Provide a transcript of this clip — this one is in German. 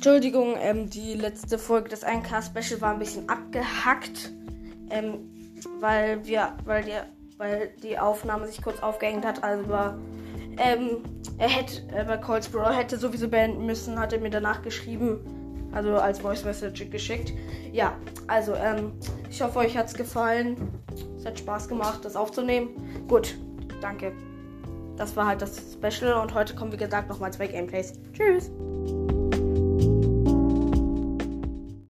Entschuldigung, ähm, die letzte Folge des 1K-Special war ein bisschen abgehackt, ähm, weil wir, weil die, weil die Aufnahme sich kurz aufgehängt hat. Also war, ähm, er hätte, äh, bei Colts hätte sowieso beenden müssen, hat er mir danach geschrieben, also als Voice Message geschickt. Ja, also, ähm, ich hoffe, euch hat's gefallen. Es hat Spaß gemacht, das aufzunehmen. Gut, danke. Das war halt das Special und heute kommen, wie gesagt, nochmal zwei Gameplays. Tschüss!